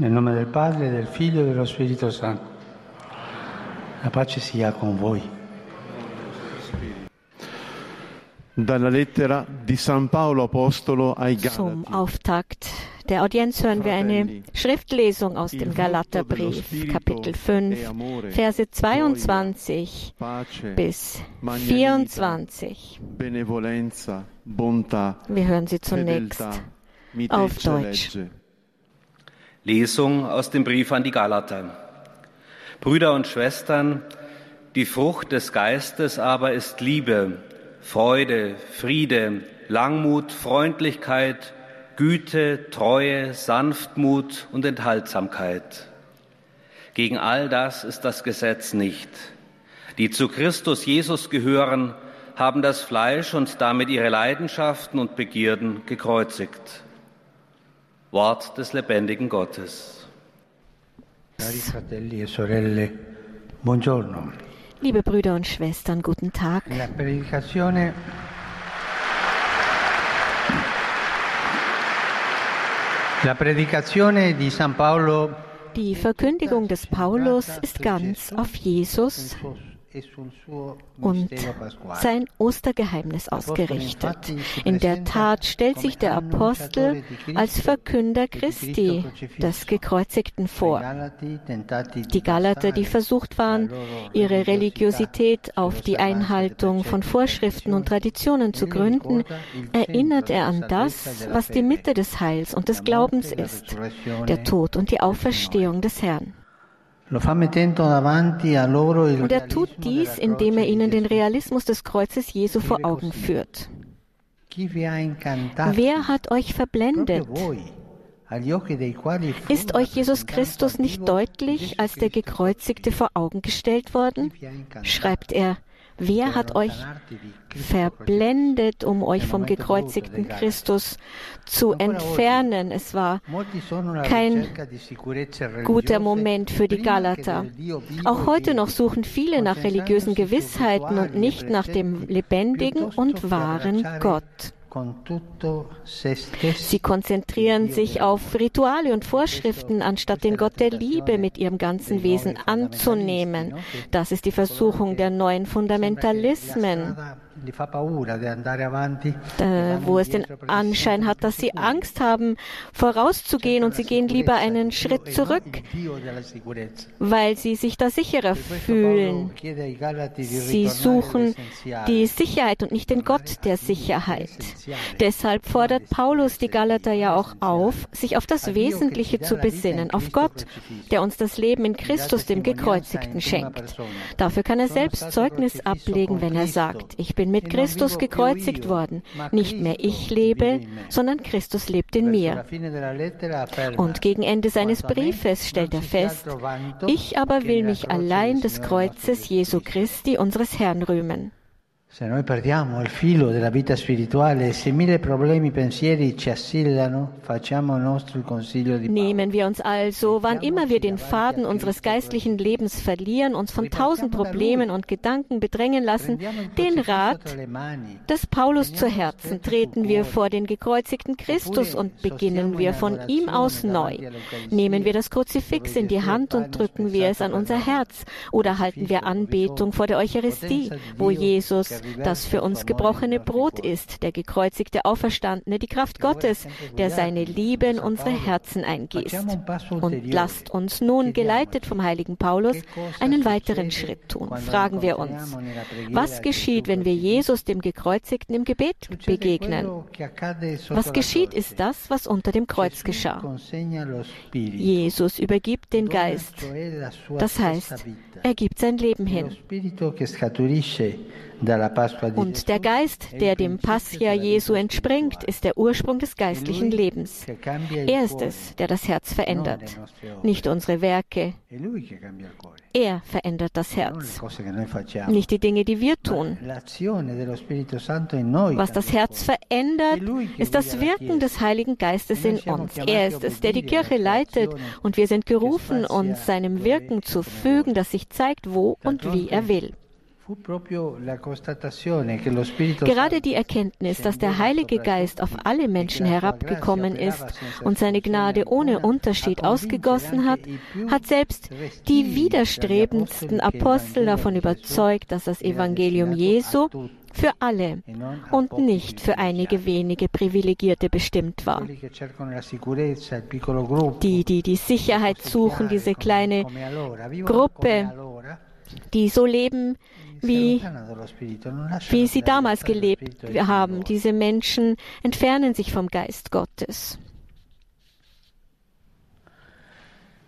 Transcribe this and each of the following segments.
Nel nome del Padre, del Figlio e dello Spirito Santo. La pace sia con voi. Dalla lettera di San Paolo Apostolo ai Zum Galati. Auftakt der Audienz hören wir eine Schriftlesung aus dem Galaterbrief, Kapitel 5, Verse 22 Pace, bis magnanimità, 24. benevolenza, bontà, Wir hören sie zunächst fedeltà, auf Deutsch. Lesung aus dem Brief an die Galater. Brüder und Schwestern, die Frucht des Geistes aber ist Liebe, Freude, Friede, Langmut, Freundlichkeit, Güte, Treue, Sanftmut und Enthaltsamkeit. Gegen all das ist das Gesetz nicht. Die zu Christus Jesus gehören, haben das Fleisch und damit ihre Leidenschaften und Begierden gekreuzigt. Wort des lebendigen Gottes. E. Liebe Brüder und Schwestern, guten Tag. Die Verkündigung des Paulus ist ganz auf Jesus und sein Ostergeheimnis ausgerichtet. In der Tat stellt sich der Apostel als Verkünder Christi, des Gekreuzigten, vor. Die Galater, die versucht waren, ihre Religiosität auf die Einhaltung von Vorschriften und Traditionen zu gründen, erinnert er an das, was die Mitte des Heils und des Glaubens ist, der Tod und die Auferstehung des Herrn. Und er tut dies, indem er ihnen den. Realismus des Kreuzes Jesu vor Augen führt. Wer hat euch verblendet? Ist euch Jesus Christus nicht deutlich als der Gekreuzigte vor Augen gestellt worden? Schreibt er, wer hat euch verblendet, um euch vom gekreuzigten Christus zu entfernen? Es war kein guter Moment für die Galater. Auch heute noch suchen viele nach religiösen Gewissheiten und nicht nach dem lebendigen und wahren Gott. Sie konzentrieren sich auf Rituale und Vorschriften, anstatt den Gott der Liebe mit ihrem ganzen Wesen anzunehmen. Das ist die Versuchung der neuen Fundamentalismen, wo es den Anschein hat, dass sie Angst haben, vorauszugehen und sie gehen lieber einen Schritt zurück, weil sie sich da sicherer fühlen. Sie suchen die Sicherheit und nicht den Gott der Sicherheit. Deshalb fordert Paulus die Galater ja auch auf, sich auf das Wesentliche zu besinnen, auf Gott, der uns das Leben in Christus, dem Gekreuzigten, schenkt. Dafür kann er selbst Zeugnis ablegen, wenn er sagt, ich bin mit Christus gekreuzigt worden. Nicht mehr ich lebe, sondern Christus lebt in mir. Und gegen Ende seines Briefes stellt er fest, ich aber will mich allein des Kreuzes Jesu Christi, unseres Herrn, rühmen. Se noi perdiamo il filo della vita spirituale, se mille problemi, pensieri ci assillano, facciamo nostro il consiglio di Paolo. Nehmen wir uns also, wann immer wir den Faden unseres geistlichen Lebens verlieren, uns von tausend Problemen und Gedanken bedrängen lassen, den Rat des Paulus zu Herzen, treten wir vor den gekreuzigten Christus und beginnen wir von ihm aus neu. Nehmen wir das Kruzifix in die Hand und drücken wir es an unser Herz. Oder halten wir Anbetung vor der Eucharistie, wo Jesus das für uns gebrochene Brot ist, der gekreuzigte Auferstandene, die Kraft Gottes, der seine Liebe in unsere Herzen eingießt. Und lasst uns nun, geleitet vom heiligen Paulus, einen weiteren Schritt tun. Fragen wir uns, was geschieht, wenn wir Jesus, dem Gekreuzigten, im Gebet begegnen? Was geschieht, ist das, was unter dem Kreuz geschah. Jesus übergibt den Geist. Das heißt, er gibt sein Leben hin. Und der Geist, der dem Passia Jesu entspringt, ist der Ursprung des geistlichen Lebens. Er ist es, der das Herz verändert, nicht unsere Werke. Er verändert das Herz, nicht die Dinge, die wir tun. Was das Herz verändert, ist das Wirken des Heiligen Geistes in uns. Er ist es, der die Kirche leitet und wir sind gerufen, uns seinem Wirken zu fügen, das sich zeigt, wo und wie er will. Gerade die Erkenntnis, dass der Heilige Geist auf alle Menschen herabgekommen ist und seine Gnade ohne Unterschied ausgegossen hat, hat selbst die widerstrebendsten Apostel davon überzeugt, dass das Evangelium Jesu für alle und nicht für einige wenige Privilegierte bestimmt war. Die, die die Sicherheit suchen, diese kleine Gruppe, die so leben, wie, wie sie damals gelebt haben. Diese Menschen entfernen sich vom Geist Gottes.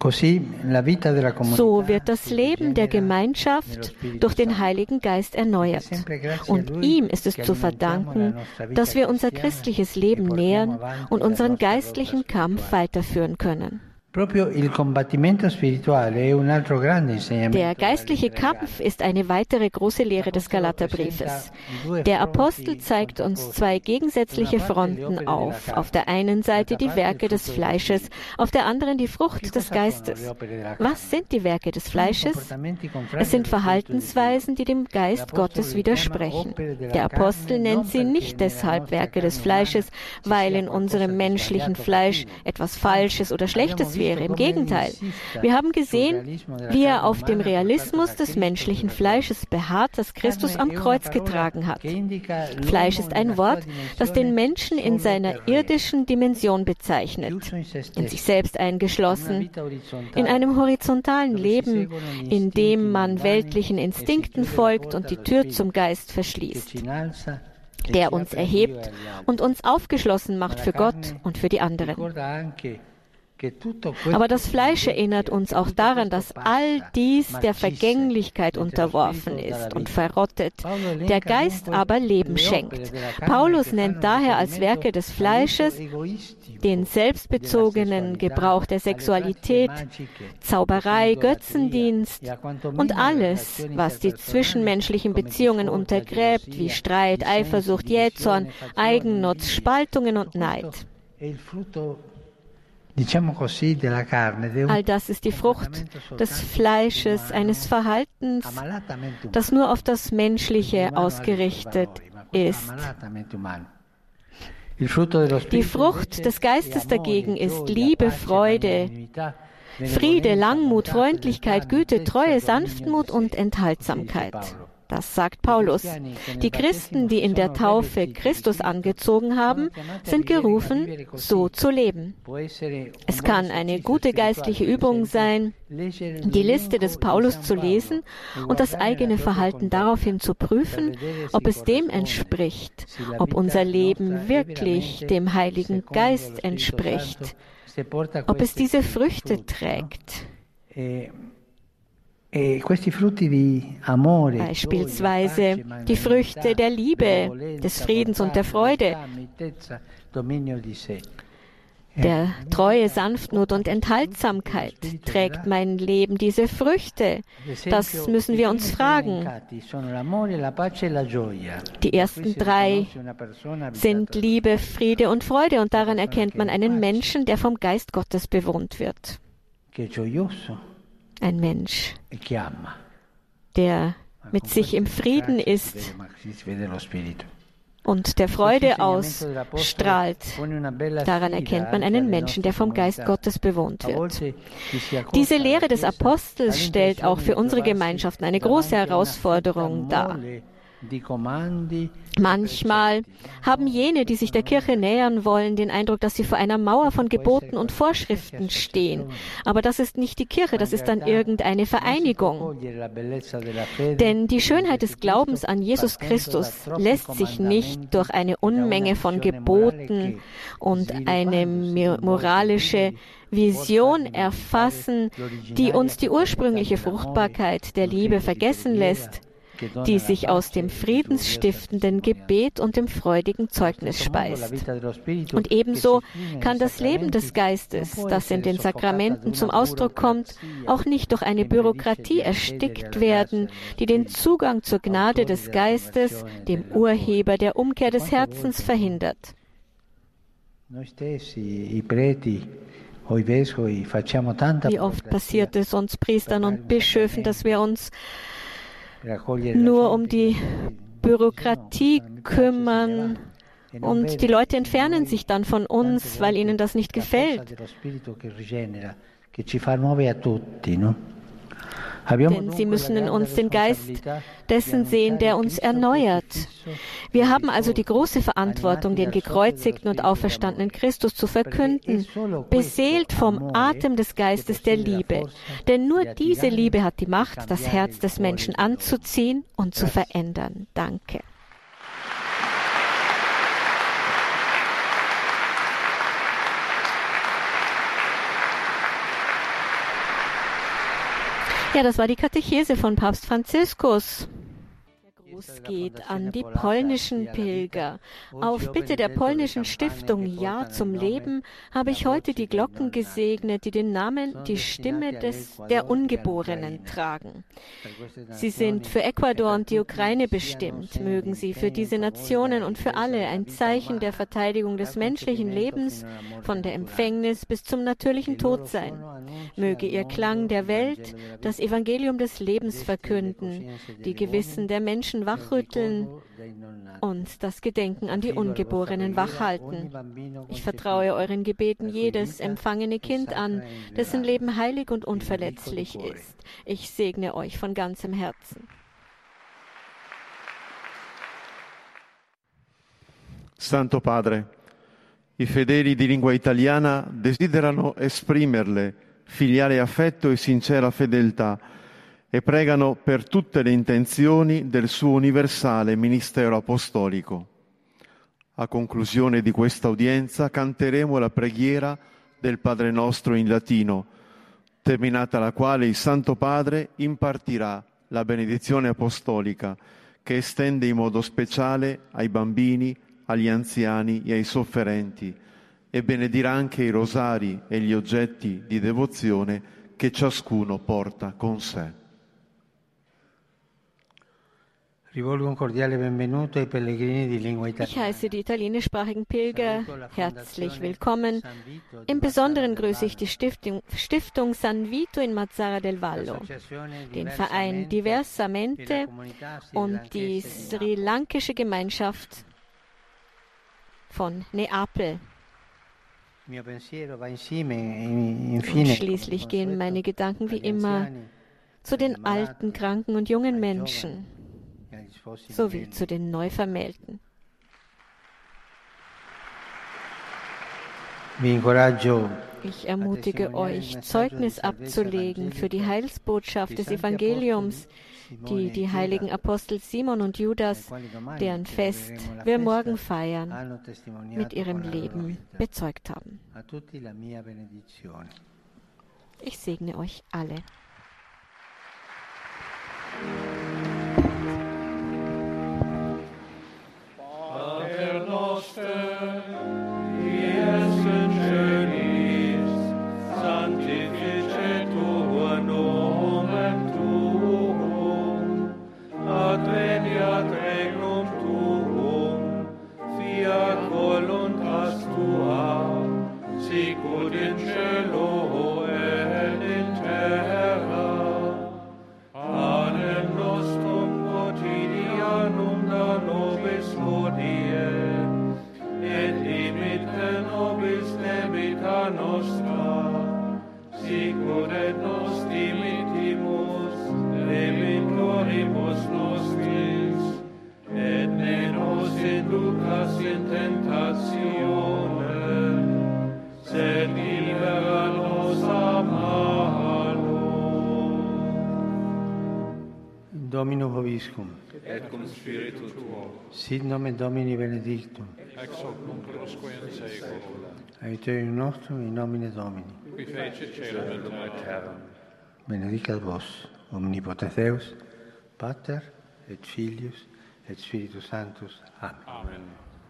So wird das Leben der Gemeinschaft durch den Heiligen Geist erneuert. Und ihm ist es zu verdanken, dass wir unser christliches Leben nähern und unseren geistlichen Kampf weiterführen können. Der geistliche Kampf ist eine weitere große Lehre des Galaterbriefes. Der Apostel zeigt uns zwei gegensätzliche Fronten auf. Auf der einen Seite die Werke des Fleisches, auf der anderen die Frucht des Geistes. Was sind die Werke des Fleisches? Es sind Verhaltensweisen, die dem Geist Gottes widersprechen. Der Apostel nennt sie nicht deshalb Werke des Fleisches, weil in unserem menschlichen Fleisch etwas Falsches oder Schlechtes wäre. Im Gegenteil. Wir haben gesehen, wie er auf dem Realismus des menschlichen Fleisches beharrt, das Christus am Kreuz getragen hat. Fleisch ist ein Wort, das den Menschen in seiner irdischen Dimension bezeichnet, in sich selbst eingeschlossen, in einem horizontalen Leben, in dem man weltlichen Instinkten folgt und die Tür zum Geist verschließt der uns erhebt und uns aufgeschlossen macht für Gott und für die anderen. Aber das Fleisch erinnert uns auch daran, dass all dies der Vergänglichkeit unterworfen ist und verrottet, der Geist aber Leben schenkt. Paulus nennt daher als Werke des Fleisches den selbstbezogenen Gebrauch der Sexualität, Zauberei, Götzendienst und alles, was die zwischenmenschlichen Beziehungen untergräbt, wie Streit, Eifersucht, Jähzorn, Eigennutz, Spaltungen und Neid. All das ist die Frucht des Fleisches, eines Verhaltens, das nur auf das Menschliche ausgerichtet ist. Die Frucht des Geistes dagegen ist Liebe, Freude, Friede, Langmut, Freundlichkeit, Güte, Treue, Sanftmut und Enthaltsamkeit. Das sagt Paulus. Die Christen, die in der Taufe Christus angezogen haben, sind gerufen, so zu leben. Es kann eine gute geistliche Übung sein, die Liste des Paulus zu lesen und das eigene Verhalten daraufhin zu prüfen, ob es dem entspricht, ob unser Leben wirklich dem Heiligen Geist entspricht, ob es diese Früchte trägt. E Beispielsweise die Früchte der Liebe, des Friedens und der Freude, der Treue, Sanftmut und Enthaltsamkeit. Trägt mein Leben diese Früchte? Das müssen wir uns fragen. Die ersten drei sind Liebe, Friede und Freude und daran erkennt man einen Menschen, der vom Geist Gottes bewohnt wird ein Mensch, der mit sich im Frieden ist und der Freude ausstrahlt. Daran erkennt man einen Menschen, der vom Geist Gottes bewohnt wird. Diese Lehre des Apostels stellt auch für unsere Gemeinschaften eine große Herausforderung dar. Manchmal haben jene, die sich der Kirche nähern wollen, den Eindruck, dass sie vor einer Mauer von Geboten und Vorschriften stehen. Aber das ist nicht die Kirche, das ist dann irgendeine Vereinigung. Denn die Schönheit des Glaubens an Jesus Christus lässt sich nicht durch eine Unmenge von Geboten und eine moralische Vision erfassen, die uns die ursprüngliche Fruchtbarkeit der Liebe vergessen lässt die sich aus dem friedensstiftenden Gebet und dem freudigen Zeugnis speist. Und ebenso kann das Leben des Geistes, das in den Sakramenten zum Ausdruck kommt, auch nicht durch eine Bürokratie erstickt werden, die den Zugang zur Gnade des Geistes, dem Urheber der Umkehr des Herzens, verhindert. Wie oft passiert es uns Priestern und Bischöfen, dass wir uns nur um die Bürokratie kümmern und die Leute entfernen sich dann von uns, weil ihnen das nicht gefällt. Denn sie müssen in uns den Geist dessen sehen, der uns erneuert. Wir haben also die große Verantwortung, den gekreuzigten und auferstandenen Christus zu verkünden, beseelt vom Atem des Geistes der Liebe. Denn nur diese Liebe hat die Macht, das Herz des Menschen anzuziehen und zu verändern. Danke. Ja, das war die Katechese von Papst Franziskus. Geht an die polnischen Pilger. Auf Bitte der polnischen Stiftung Ja zum Leben habe ich heute die Glocken gesegnet, die den Namen Die Stimme des, der Ungeborenen tragen. Sie sind für Ecuador und die Ukraine bestimmt. Mögen sie für diese Nationen und für alle ein Zeichen der Verteidigung des menschlichen Lebens von der Empfängnis bis zum natürlichen Tod sein. Möge ihr Klang der Welt das Evangelium des Lebens verkünden, die Gewissen der Menschen wachrütteln und das Gedenken an die Ungeborenen wachhalten. Ich vertraue euren Gebeten jedes empfangene Kind an, dessen Leben heilig und unverletzlich ist. Ich segne euch von ganzem Herzen. Santo Padre, i fedeli di lingua italiana desiderano esprimerle filiale affetto e sincera fedeltà e pregano per tutte le intenzioni del suo universale ministero apostolico. A conclusione di questa udienza canteremo la preghiera del Padre nostro in latino, terminata la quale il Santo Padre impartirà la benedizione apostolica che estende in modo speciale ai bambini, agli anziani e ai sofferenti e benedirà anche i rosari e gli oggetti di devozione che ciascuno porta con sé. Ich heiße die italienischsprachigen Pilger. Herzlich willkommen. Im Besonderen grüße ich die Stiftung, Stiftung San Vito in Mazzara del Vallo, den Verein Diversamente und die sri lankische Gemeinschaft von Neapel. Und schließlich gehen meine Gedanken wie immer zu den alten, kranken und jungen Menschen sowie zu den Neuvermählten. Ich ermutige euch, Zeugnis abzulegen für die Heilsbotschaft des Evangeliums, die die heiligen Apostel Simon und Judas, deren Fest wir morgen feiern, mit ihrem Leben bezeugt haben. Ich segne euch alle. Domino vobiscum. Et cum spiritu tuo. Sit nomen Domini benedictum. Ex hoc nunc usque in saecula. Aiuterium nostrum in nomine Domini. Qui fece celum et terram. Benedicat vos, omnipotens Deus, Pater et Filius et Spiritus Sanctus. Amen. Amen.